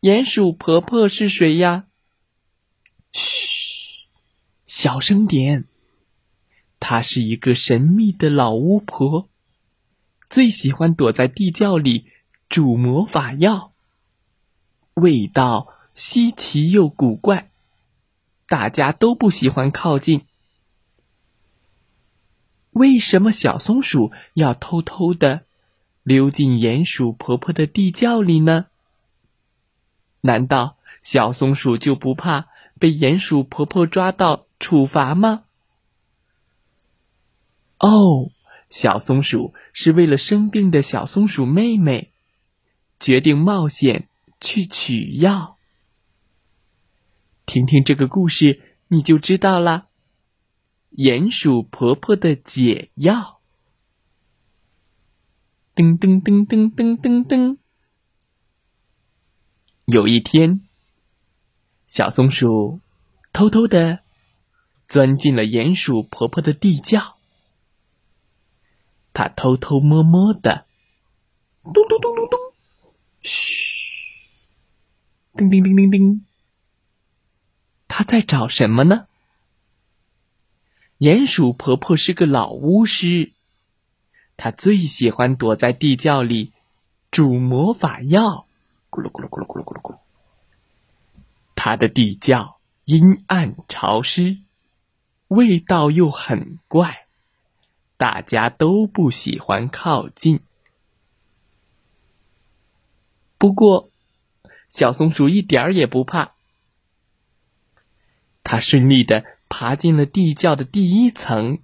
鼹鼠婆婆是谁呀？嘘，小声点。她是一个神秘的老巫婆，最喜欢躲在地窖里煮魔法药，味道稀奇又古怪，大家都不喜欢靠近。为什么小松鼠要偷偷的溜进鼹鼠婆婆的地窖里呢？难道小松鼠就不怕被鼹鼠婆婆抓到处罚吗？哦，小松鼠是为了生病的小松鼠妹妹，决定冒险去取药。听听这个故事，你就知道了。鼹鼠婆婆的解药。噔噔噔噔噔噔噔。有一天，小松鼠偷偷的钻进了鼹鼠婆婆的地窖。它偷偷摸摸的，咚咚咚咚咚，嘘，叮叮叮叮叮。它在找什么呢？鼹鼠婆婆是个老巫师，她最喜欢躲在地窖里煮魔法药。咕噜咕噜咕噜咕噜咕噜，它的地窖阴暗潮湿，味道又很怪，大家都不喜欢靠近。不过，小松鼠一点儿也不怕，它顺利的爬进了地窖的第一层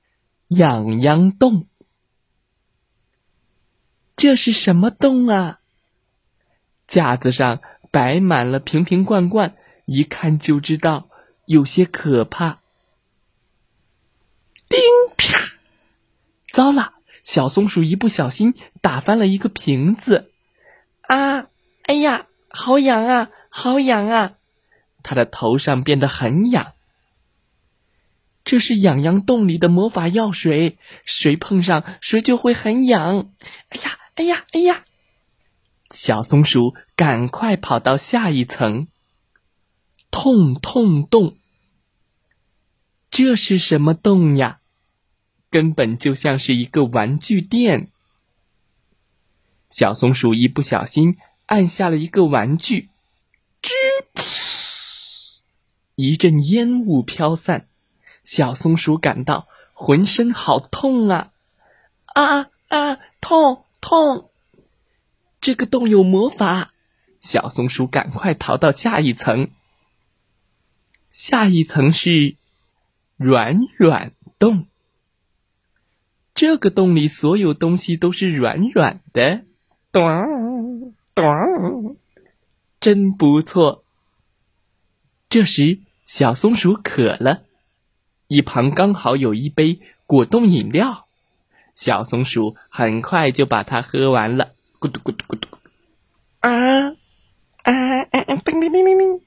——痒痒洞。这是什么洞啊？架子上摆满了瓶瓶罐罐，一看就知道有些可怕。叮啪！糟了，小松鼠一不小心打翻了一个瓶子。啊！哎呀，好痒啊，好痒啊！它的头上变得很痒。这是痒痒洞里的魔法药水，谁碰上谁就会很痒。哎呀，哎呀，哎呀！小松鼠赶快跑到下一层。痛痛洞，这是什么洞呀？根本就像是一个玩具店。小松鼠一不小心按下了一个玩具，吱，一阵烟雾飘散，小松鼠感到浑身好痛啊！啊啊，痛痛！这个洞有魔法，小松鼠赶快逃到下一层。下一层是软软洞，这个洞里所有东西都是软软的，咚咚，真不错。这时，小松鼠渴了，一旁刚好有一杯果冻饮料，小松鼠很快就把它喝完了。咕嘟咕嘟咕嘟，啊啊啊啊！叮叮叮叮叮！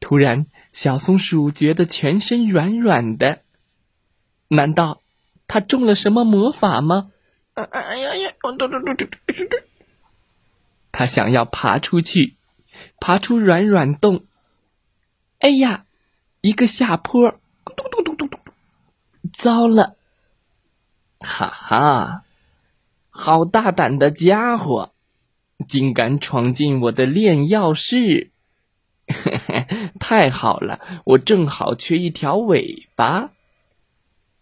突然，小松鼠觉得全身软软的，难道它中了什么魔法吗？啊哎呀呀！嘟嘟嘟嘟嘟嘟嘟！它想要爬出去，爬出软软洞。哎呀，一个下坡！嘟嘟嘟嘟嘟！糟了！哈哈！好大胆的家伙，竟敢闯进我的炼药室！太好了，我正好缺一条尾巴。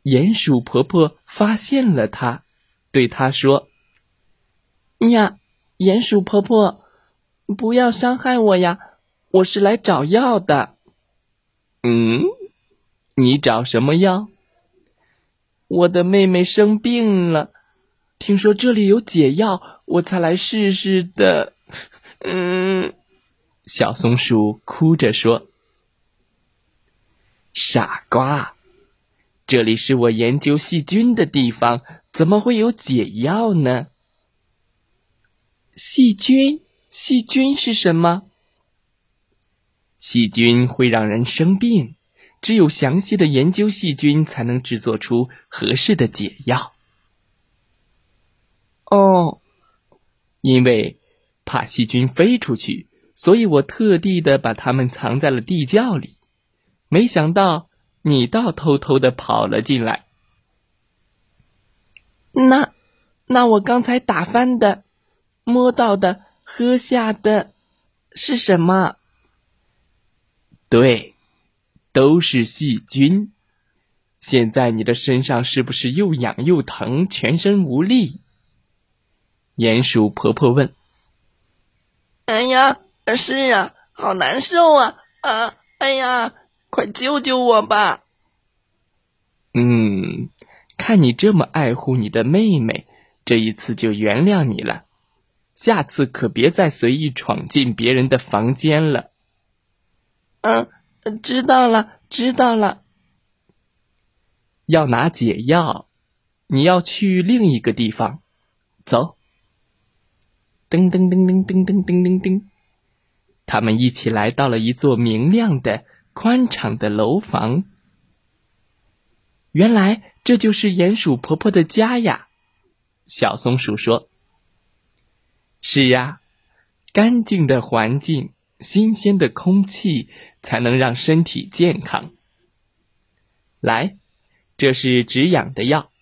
鼹鼠婆婆发现了它，对它说：“呀，鼹鼠婆婆，不要伤害我呀！我是来找药的。”嗯，你找什么药？我的妹妹生病了。听说这里有解药，我才来试试的。嗯，小松鼠哭着说：“傻瓜，这里是我研究细菌的地方，怎么会有解药呢？”细菌？细菌是什么？细菌会让人生病，只有详细的研究细菌，才能制作出合适的解药。哦，因为怕细菌飞出去，所以我特地的把它们藏在了地窖里。没想到你倒偷偷的跑了进来。那，那我刚才打翻的、摸到的。喝下的是什么？对，都是细菌。现在你的身上是不是又痒又疼，全身无力？鼹鼠婆婆问。哎呀，是啊，好难受啊！啊，哎呀，快救救我吧！嗯，看你这么爱护你的妹妹，这一次就原谅你了。下次可别再随意闯进别人的房间了。嗯，知道了，知道了。要拿解药，你要去另一个地方。走。噔噔噔噔噔噔噔噔噔，他们一起来到了一座明亮的、宽敞的楼房。原来这就是鼹鼠婆婆的家呀，小松鼠说。是呀，干净的环境、新鲜的空气，才能让身体健康。来，这是止痒的药，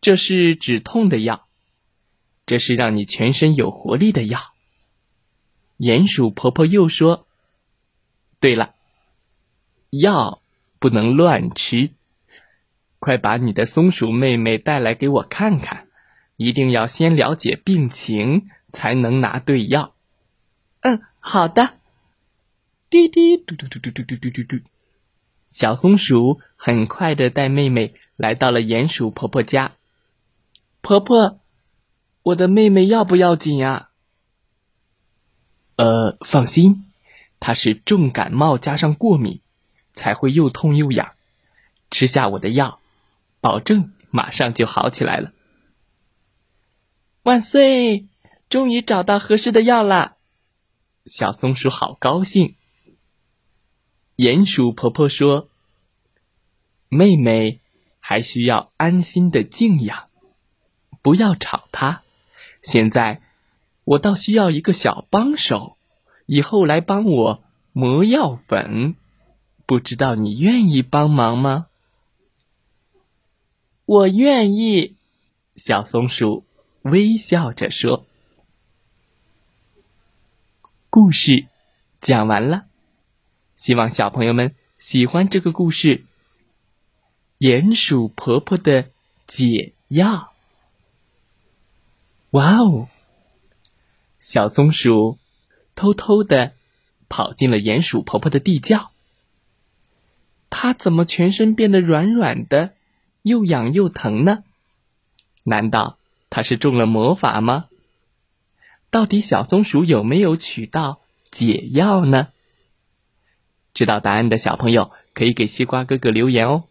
这是止痛的药，这是让你全身有活力的药。鼹鼠婆婆又说：“对了，药不能乱吃，快把你的松鼠妹妹带来给我看看，一定要先了解病情。”才能拿对药。嗯，好的。滴滴嘟嘟嘟嘟嘟嘟嘟嘟嘟，小松鼠很快的带妹妹来到了鼹鼠婆婆家。婆婆，我的妹妹要不要紧呀？呃，放心，她是重感冒加上过敏，才会又痛又痒。吃下我的药，保证马上就好起来了。万岁！终于找到合适的药了，小松鼠好高兴。鼹鼠婆婆说：“妹妹还需要安心的静养，不要吵她。现在我倒需要一个小帮手，以后来帮我磨药粉。不知道你愿意帮忙吗？”我愿意，小松鼠微笑着说。故事讲完了，希望小朋友们喜欢这个故事。鼹鼠婆婆的解药。哇哦！小松鼠偷偷的跑进了鼹鼠婆婆的地窖。它怎么全身变得软软的，又痒又疼呢？难道它是中了魔法吗？到底小松鼠有没有取到解药呢？知道答案的小朋友可以给西瓜哥哥留言哦。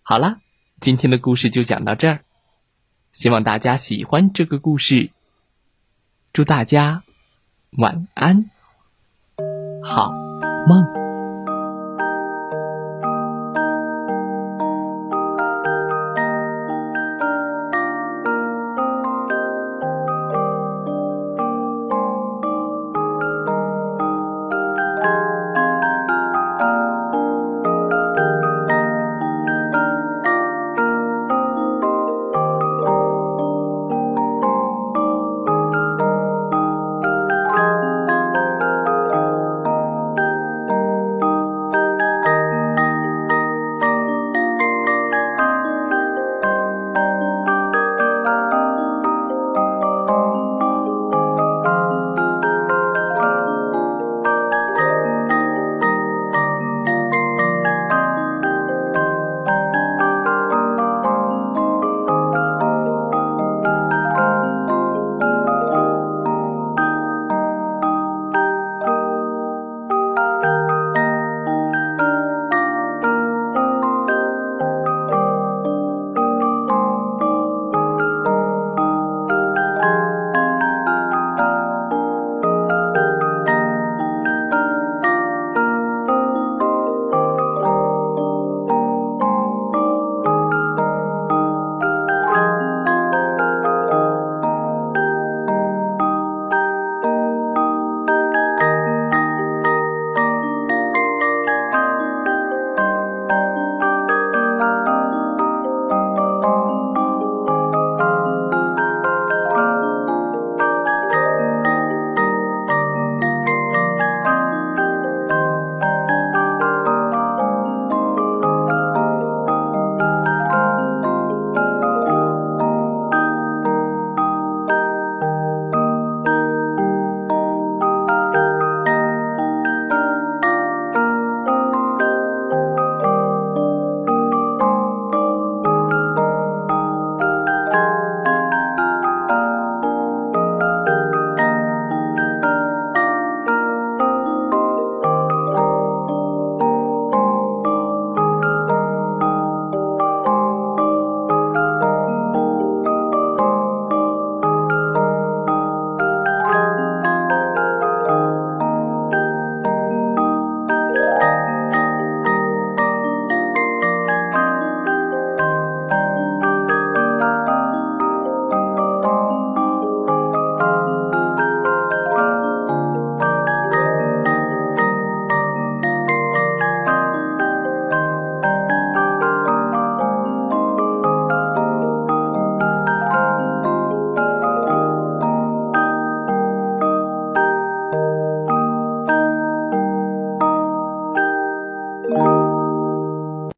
好了，今天的故事就讲到这儿，希望大家喜欢这个故事。祝大家晚安，好梦。